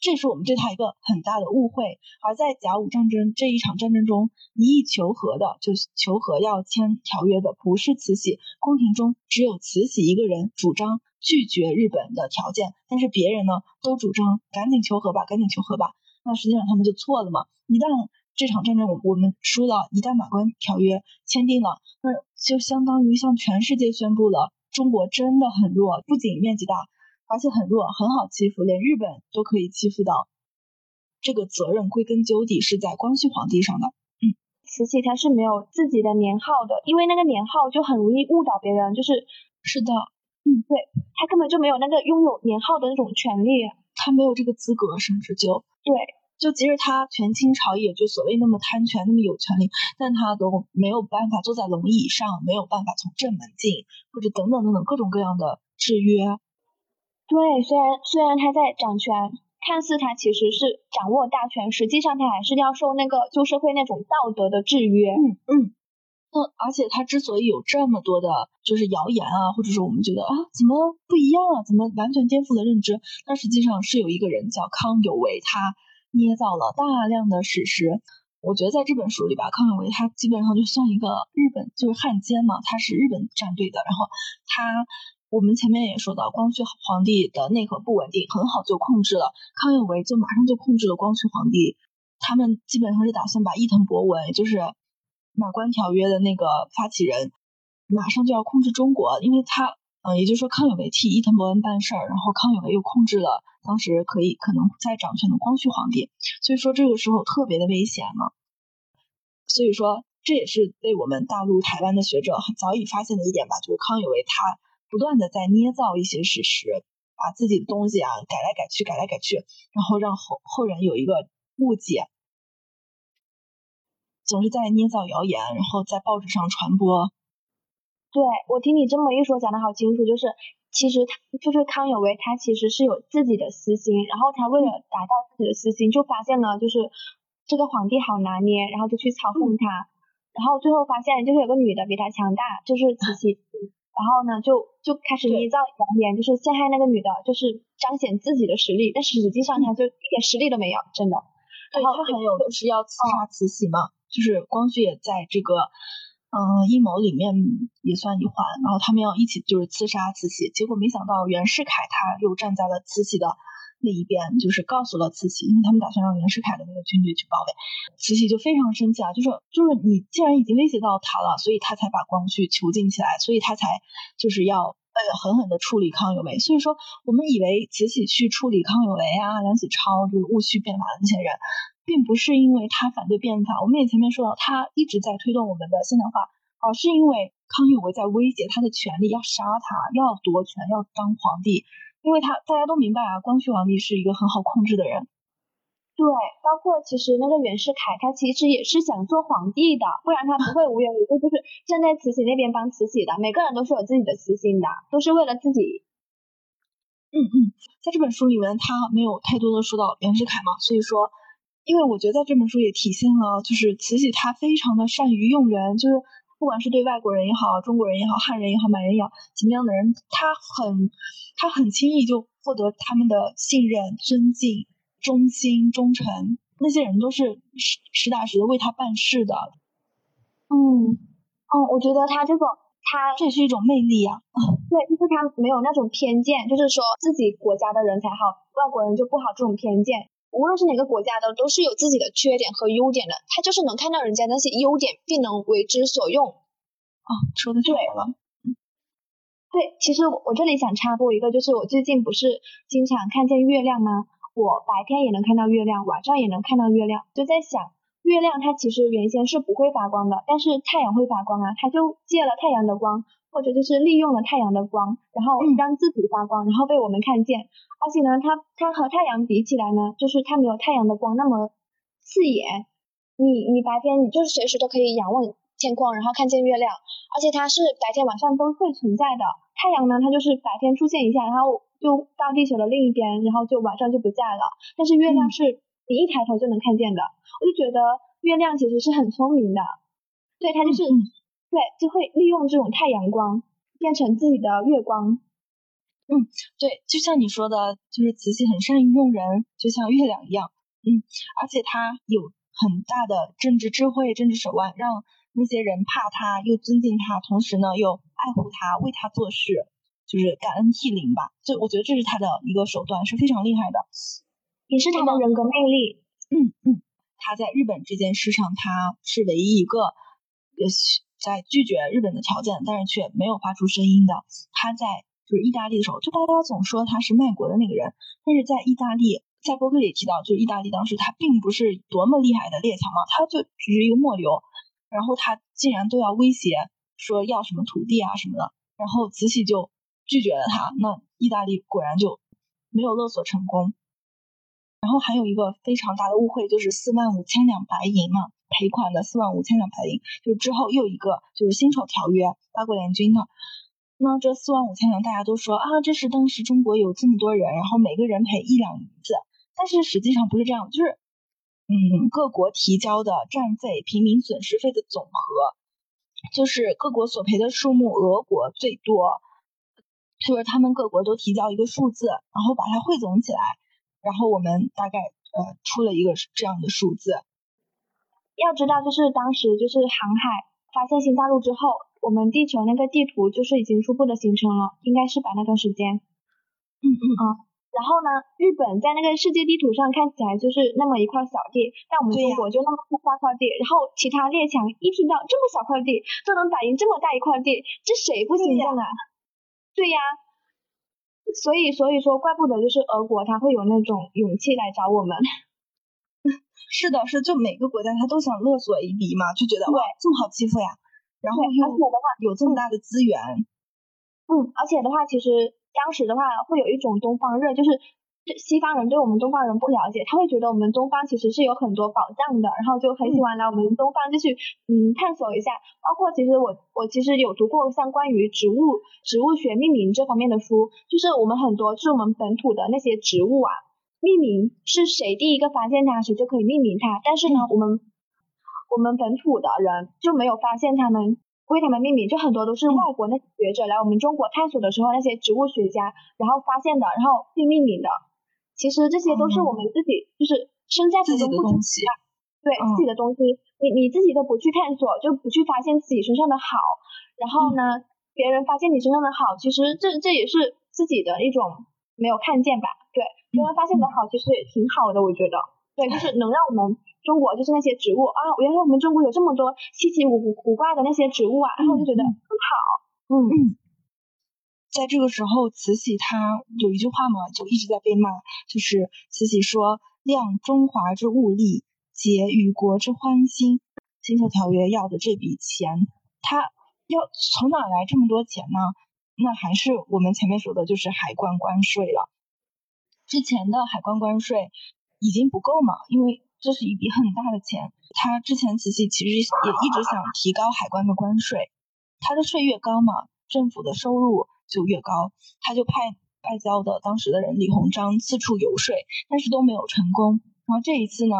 这是我们对他一个很大的误会。而在甲午战争这一场战争中，一意求和的，就求和要签条约的不是慈禧，宫廷中只有慈禧一个人主张拒绝日本的条件，但是别人呢都主张赶紧求和吧，赶紧求和吧。那实际上他们就错了嘛。一旦这场战争我我们输了，一旦马关条约签订了，那就相当于向全世界宣布了中国真的很弱，不仅面积大。而且很弱，很好欺负，连日本都可以欺负到。这个责任归根究底是在光绪皇帝上的。嗯，慈禧她是没有自己的年号的，因为那个年号就很容易误导别人。就是是的，嗯，对，她根本就没有那个拥有年号的那种权利，她没有这个资格，甚至就对，就即使他权倾朝野，就所谓那么贪权，那么有权利，但他都没有办法坐在龙椅上，没有办法从正门进，或者等等等等各种各样的制约。对，虽然虽然他在掌权，看似他其实是掌握大权，实际上他还是要受那个旧社会那种道德的制约。嗯嗯。那而且他之所以有这么多的，就是谣言啊，或者是我们觉得啊，怎么不一样啊，怎么完全颠覆了认知？那实际上是有一个人叫康有为，他捏造了大量的史实。我觉得在这本书里吧，康有为他基本上就算一个日本就是汉奸嘛，他是日本战队的，然后他。我们前面也说到，光绪皇帝的内核不稳定，很好就控制了康有为，就马上就控制了光绪皇帝。他们基本上是打算把伊藤博文，就是马关条约的那个发起人，马上就要控制中国，因为他，嗯，也就是说康有为替伊藤博文办事儿，然后康有为又控制了当时可以可能在掌权的光绪皇帝，所以说这个时候特别的危险嘛。所以说这也是被我们大陆台湾的学者很早已发现的一点吧，就是康有为他。不断的在捏造一些事实，把自己的东西啊改来改去，改来改去，然后让后后人有一个误解，总是在捏造谣言，然后在报纸上传播。对我听你这么一说，讲的好清楚，就是其实他就是康有为，他其实是有自己的私心，然后他为了达到自己的私心，就发现了就是这个皇帝好拿捏，然后就去操控他。然后最后发现就是有个女的比他强大，就是慈禧，然后呢就就开始捏造谣言，就是陷害那个女的，就是彰显自己的实力，但实际上他就一点实力都没有，真的。然后他还有就是要刺杀慈禧嘛，就是光绪也在这个嗯阴谋里面也算一环，然后他们要一起就是刺杀慈禧，结果没想到袁世凯他又站在了慈禧的。那一边就是告诉了慈禧，因为他们打算让袁世凯的那个军队去包围，慈禧就非常生气啊，就说就是你既然已经威胁到他了，所以他才把光绪囚禁起来，所以他才就是要呃狠狠的处理康有为。所以说我们以为慈禧去处理康有为啊、梁启超就是戊戌变法的那些人，并不是因为他反对变法，我们也前面说到他一直在推动我们的现代化，而是因为康有为在威胁他的权利，要杀他，要夺权，要当皇帝。因为他大家都明白啊，光绪皇帝是一个很好控制的人。对，包括其实那个袁世凯，他其实也是想做皇帝的，不然他不会无缘无故就是站在慈禧那边帮慈禧的。每个人都是有自己的私心的，都是为了自己。嗯嗯，在这本书里面，他没有太多的说到袁世凯嘛，所以说，因为我觉得在这本书也体现了，就是慈禧她非常的善于用人，就是。不管是对外国人也好，中国人也好，汉人也好，满人也好，什么样的人，他很，他很轻易就获得他们的信任、尊敬、忠心、忠诚。那些人都是实实打实的为他办事的。嗯，嗯，我觉得他这种，他这也是一种魅力啊。对，就是他没有那种偏见，就是说自己国家的人才好，外国人就不好这种偏见。无论是哪个国家的，都是有自己的缺点和优点的。他就是能看到人家那些优点，并能为之所用。哦，说的对了。对，其实我这里想插播一个，就是我最近不是经常看见月亮吗？我白天也能看到月亮，晚上也能看到月亮。就在想，月亮它其实原先是不会发光的，但是太阳会发光啊，它就借了太阳的光。或者就是利用了太阳的光，然后让自己发光，然后被我们看见。而且呢，它它和太阳比起来呢，就是它没有太阳的光那么刺眼。你你白天你就是随时都可以仰望天空，然后看见月亮。而且它是白天晚上都会存在的。太阳呢，它就是白天出现一下，然后就到地球的另一边，然后就晚上就不在了。但是月亮是你一抬头就能看见的。我就觉得月亮其实是很聪明的，对它就是。对，就会利用这种太阳光变成自己的月光。嗯，对，就像你说的，就是慈禧很善于用人，就像月亮一样。嗯，而且他有很大的政治智慧、政治手腕，让那些人怕他，又尊敬他，同时呢又爱护他，为他做事，就是感恩涕零吧。就我觉得这是他的一个手段，是非常厉害的，也是他的人格魅力。嗯嗯，他在日本这件事上，他是唯一一个也许。在拒绝日本的条件，但是却没有发出声音的。他在就是意大利的时候，就大家总说他是卖国的那个人，但是在意大利，在博客里提到，就是意大利当时他并不是多么厉害的列强嘛，他就只是一个末流，然后他竟然都要威胁说要什么土地啊什么的，然后慈禧就拒绝了他，那意大利果然就没有勒索成功。然后还有一个非常大的误会，就是四万五千两白银嘛。赔款的四万五千两白银，就之后又一个就是辛丑条约，八国联军的。那这四万五千两，大家都说啊，这是当时中国有这么多人，然后每个人赔一两银子。但是实际上不是这样，就是嗯，各国提交的战费、平民损失费的总和，就是各国索赔的数目，俄国最多，就是他们各国都提交一个数字，然后把它汇总起来，然后我们大概呃出了一个这样的数字。要知道，就是当时就是航海发现新大陆之后，我们地球那个地图就是已经初步的形成了，应该是把那段时间，嗯嗯啊，然后呢，日本在那个世界地图上看起来就是那么一块小地，但我们中国就那么大块地，然后其他列强一听到这么小块地都能打赢这么大一块地，这谁不心动啊？对呀，所以所以说，怪不得就是俄国他会有那种勇气来找我们。是的，是就每个国家他都想勒索一笔嘛，就觉得哇这么好欺负呀，然后又有这么大的资源，嗯，而且的话，其实当时的话会有一种东方热，就是西方人对我们东方人不了解，他会觉得我们东方其实是有很多宝藏的，然后就很喜欢来我们东方就去嗯探索一下。包括其实我我其实有读过像关于植物植物学命名这方面的书，就是我们很多就是我们本土的那些植物啊。命名是谁第一个发现它，谁就可以命名它。但是呢，我们我们本土的人就没有发现他们为他们命名，就很多都是外国那些学者来我们中国探索的时候，那些植物学家然后发现的，然后并命名的。其实这些都是我们自己就是身在福中不知福，对自己的东西，你你自己都不去探索，就不去发现自己身上的好，然后呢，别人发现你身上的好，其实这这也是自己的一种没有看见吧？对，别人发现的好，其实也挺好的，我觉得。对，就是能让我们中国就是那些植物啊，原来我们中国有这么多稀奇古古古怪的那些植物啊，然后我就觉得很好。嗯，在这个时候，慈禧她有一句话嘛，就一直在被骂，就是慈禧说：“量中华之物力，结与国之欢心。”辛丑条约要的这笔钱，他要从哪来这么多钱呢？那还是我们前面说的，就是海关关税了。之前的海关关税。已经不够嘛？因为这是一笔很大的钱。他之前慈禧其实也一直想提高海关的关税，他的税越高嘛，政府的收入就越高。他就派外交的当时的人李鸿章四处游说，但是都没有成功。然后这一次呢，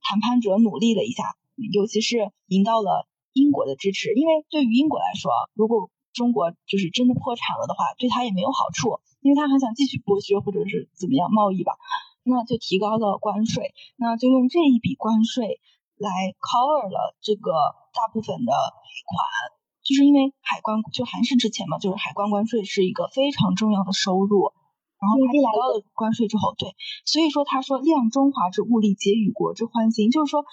谈判者努力了一下，尤其是赢到了英国的支持。因为对于英国来说，如果中国就是真的破产了的话，对他也没有好处，因为他还想继续剥削或者是怎么样贸易吧。那就提高了关税，那就用这一笔关税来 cover 了这个大部分的赔款，就是因为海关就还是之前嘛，就是海关关税是一个非常重要的收入，然后他提高了关税之后，对，所以说他说量中华之物力，结与国之欢心，就是说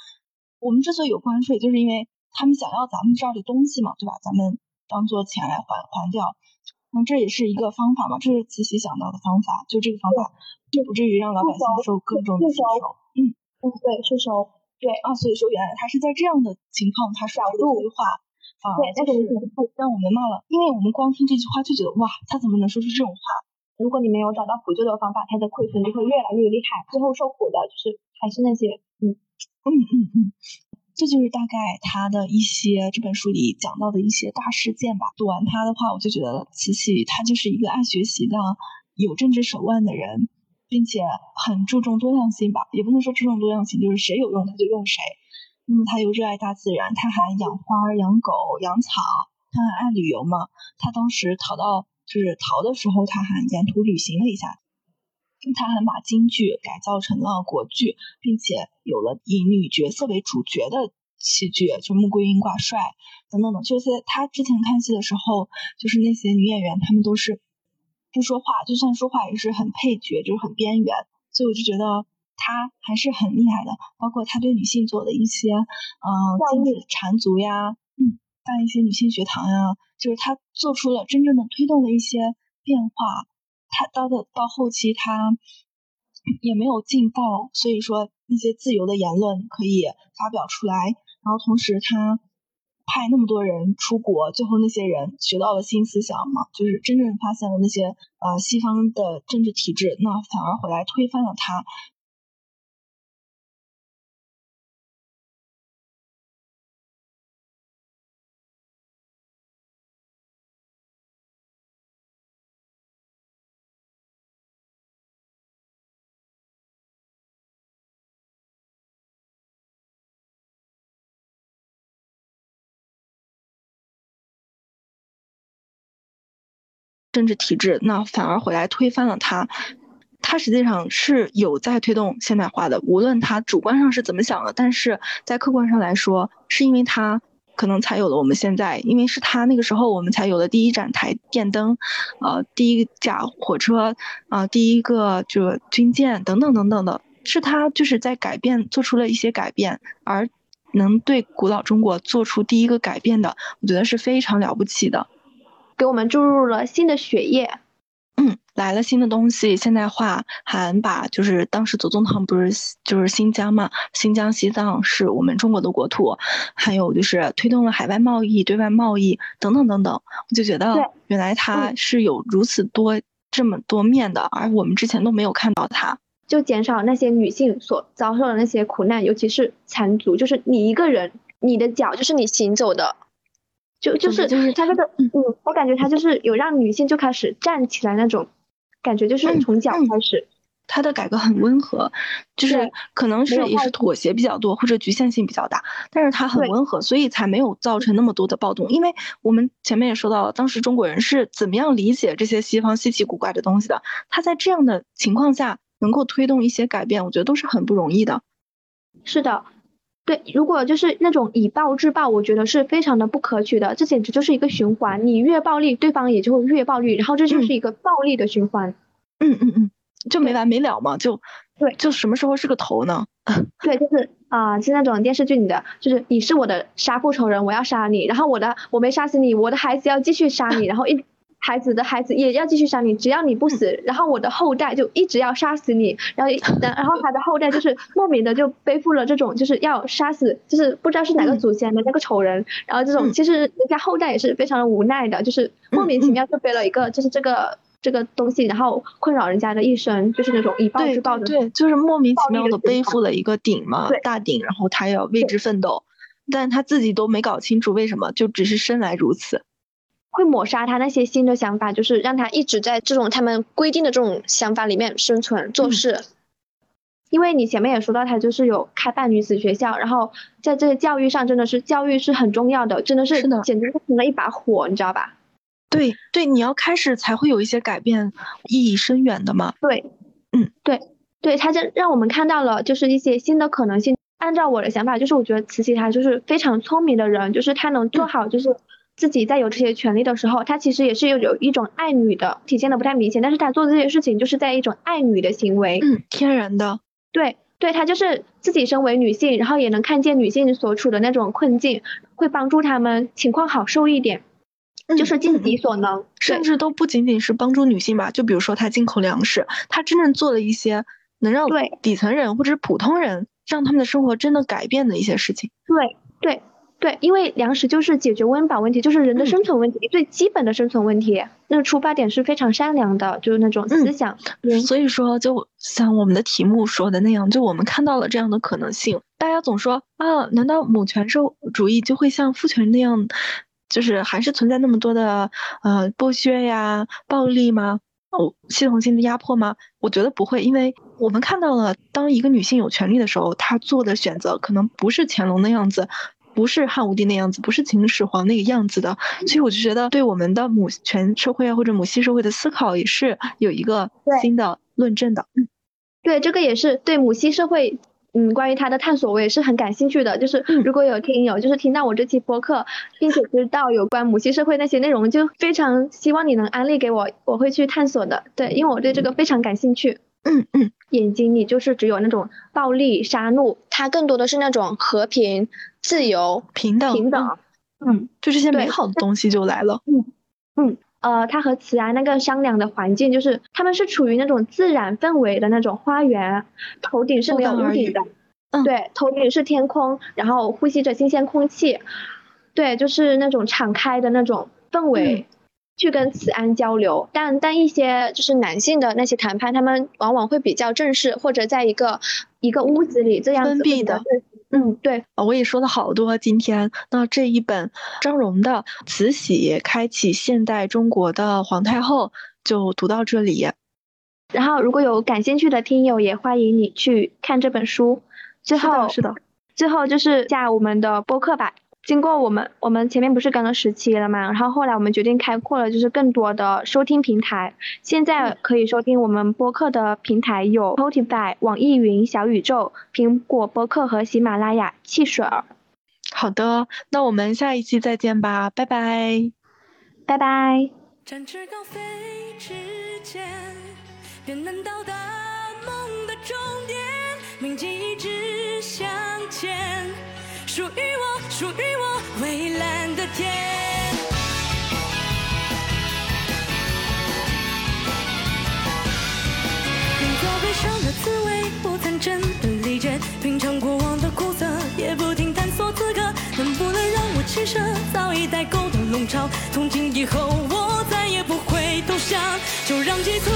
我们之所以有关税，就是因为他们想要咱们这儿的东西嘛，对吧？咱们当做钱来还还掉。那这也是一个方法嘛，这是慈禧想到的方法，就这个方法就不至于让老百姓受各种的税收。嗯嗯，对，税收，对啊，所以说原来他是在这样的情况，他说出这句话，反而就是让我们骂了，因为我们光听这句话就觉得哇，他怎么能说出这种话？如果你没有找到补救的方法，他的亏损就会越来越厉害，最后受苦的就是还是那些嗯嗯嗯嗯。这就是大概他的一些这本书里讲到的一些大事件吧。读完他的话，我就觉得慈禧她就是一个爱学习的、有政治手腕的人，并且很注重多样性吧。也不能说注重多样性，就是谁有用他就用谁。那么他又热爱大自然，他还养花、养狗、养草，他还爱旅游嘛。他当时逃到就是逃的时候，他还沿途旅行了一下。他还把京剧改造成了国剧，并且有了以女角色为主角的戏剧，就穆桂英挂帅等等等。就是在他之前看戏的时候，就是那些女演员，她们都是不说话，就算说话也是很配角，就是很边缘。所以我就觉得他还是很厉害的。包括他对女性做的一些，嗯，禁止缠足呀，嗯，办一些女性学堂呀，就是他做出了真正的推动了一些变化。他到的到后期，他也没有劲爆，所以说那些自由的言论可以发表出来。然后同时，他派那么多人出国，最后那些人学到了新思想嘛，就是真正发现了那些呃西方的政治体制，那反而回来推翻了他。政治体制，那反而回来推翻了他。他实际上是有在推动现代化的，无论他主观上是怎么想的，但是在客观上来说，是因为他可能才有了我们现在，因为是他那个时候我们才有了第一盏台电灯，呃，第一架火车，啊，第一个就军舰等等等等的，是他就是在改变做出了一些改变，而能对古老中国做出第一个改变的，我觉得是非常了不起的。给我们注入了新的血液，嗯，来了新的东西，现代化，还把就是当时左宗棠不是就是新疆嘛，新疆、西藏是我们中国的国土，还有就是推动了海外贸易、对外贸易等等等等，我就觉得原来它是有如此多这么多面的，而我们之前都没有看到它，就减少那些女性所遭受的那些苦难，尤其是缠足，就是你一个人，你的脚就是你行走的。就就是就是他这个，嗯，我感觉他就是有让女性就开始站起来那种感觉，就是从脚开始。他的改革很温和，就是可能是也是妥协比较多或者局限性比较大，但是他很温和，所以才没有造成那么多的暴动。因为我们前面也说到了，当时中国人是怎么样理解这些西方稀奇古怪的东西的，他在这样的情况下能够推动一些改变，我觉得都是很不容易的。是的。对，如果就是那种以暴制暴，我觉得是非常的不可取的，这简直就是一个循环。你越暴力，对方也就会越暴力，然后这就是一个暴力的循环。嗯嗯嗯，就没完没了嘛，就对，就什么时候是个头呢？对，就是啊，是那种电视剧里的，就是你是我的杀父仇人，我要杀你，然后我的我没杀死你，我的孩子要继续杀你，然后一。孩子的孩子也要继续杀你，只要你不死，然后我的后代就一直要杀死你，然后然然后他的后代就是莫名的就背负了这种就是要杀死，就是不知道是哪个祖先的那个仇人，然后这种其实人家后代也是非常的无奈的，就是莫名其妙就背了一个就是这个这个东西，然后困扰人家的一生，就是那种以暴制暴的，对，就是莫名其妙的背负了一个鼎嘛，大鼎，然后他要为之奋斗，但他自己都没搞清楚为什么，就只是生来如此。会抹杀他那些新的想法，就是让他一直在这种他们规定的这种想法里面生存做事。因为你前面也说到，他就是有开办女子学校，然后在这个教育上真的是教育是很重要的，真的是简直是成了一把火，你知道吧？对对，你要开始才会有一些改变，意义深远的嘛。对，嗯，对对，他就让我们看到了就是一些新的可能性。按照我的想法，就是我觉得慈禧她就是非常聪明的人，就是她能做好就是。自己在有这些权利的时候，他其实也是有有一种爱女的体现的不太明显，但是他做这些事情就是在一种爱女的行为，嗯，天然的，对对，他就是自己身为女性，然后也能看见女性所处的那种困境，会帮助他们情况好受一点，就是尽己所能，甚至都不仅仅是帮助女性吧，就比如说他进口粮食，他真正做了一些能让底层人或者是普通人让他们的生活真的改变的一些事情，对对。对，因为粮食就是解决温饱问题，就是人的生存问题，最基本的生存问题。那个出发点是非常善良的，就是那种思想。所以说，就像我们的题目说的那样，就我们看到了这样的可能性。大家总说啊，难道母权社主义就会像父权那样，就是还是存在那么多的呃剥削呀、暴力吗？哦，系统性的压迫吗？我觉得不会，因为我们看到了，当一个女性有权利的时候，她做的选择可能不是乾隆那样子。不是汉武帝那样子，不是秦始皇那个样子的，所以我就觉得对我们的母权社会啊，或者母系社会的思考也是有一个新的论证的。嗯，对，这个也是对母系社会，嗯，关于它的探索，我也是很感兴趣的。就是如果有听友就是听到我这期播客，并且知道有关母系社会那些内容，就非常希望你能安利给我，我会去探索的。对，因为我对这个非常感兴趣。嗯嗯，眼睛里就是只有那种暴力杀戮，它更多的是那种和平、自由、平等、平等。嗯，就这些美好的东西就来了。嗯嗯，呃，他和慈安那个商量的环境，就是他们是处于那种自然氛围的那种花园，头顶是没有屋顶的。嗯，对，头顶是天空，然后呼吸着新鲜空气。对，就是那种敞开的那种氛围。去跟慈安交流，但但一些就是男性的那些谈判，他们往往会比较正式，或者在一个一个屋子里这样封闭的。嗯，对。我也说了好多，今天那这一本张荣的《慈禧开启现代中国的皇太后》就读到这里。然后如果有感兴趣的听友，也欢迎你去看这本书。最后是的，最后就是下我们的播客吧。经过我们，我们前面不是刚刚十期了嘛，然后后来我们决定开阔了，就是更多的收听平台。现在可以收听我们播客的平台有 Spotify、网易云、小宇宙、苹果播客和喜马拉雅、汽水儿。好的，那我们下一期再见吧，拜拜，拜拜。展翅高飞之前，便能到达梦的终点，铭记一直向前属于我，属于我蔚蓝的天。拼凑悲伤的滋味，不曾真的理解。品尝过往的苦涩，也不停探索资格。能不能让我轻舍早已待够的笼巢？从今以后，我再也不会投降。就让急促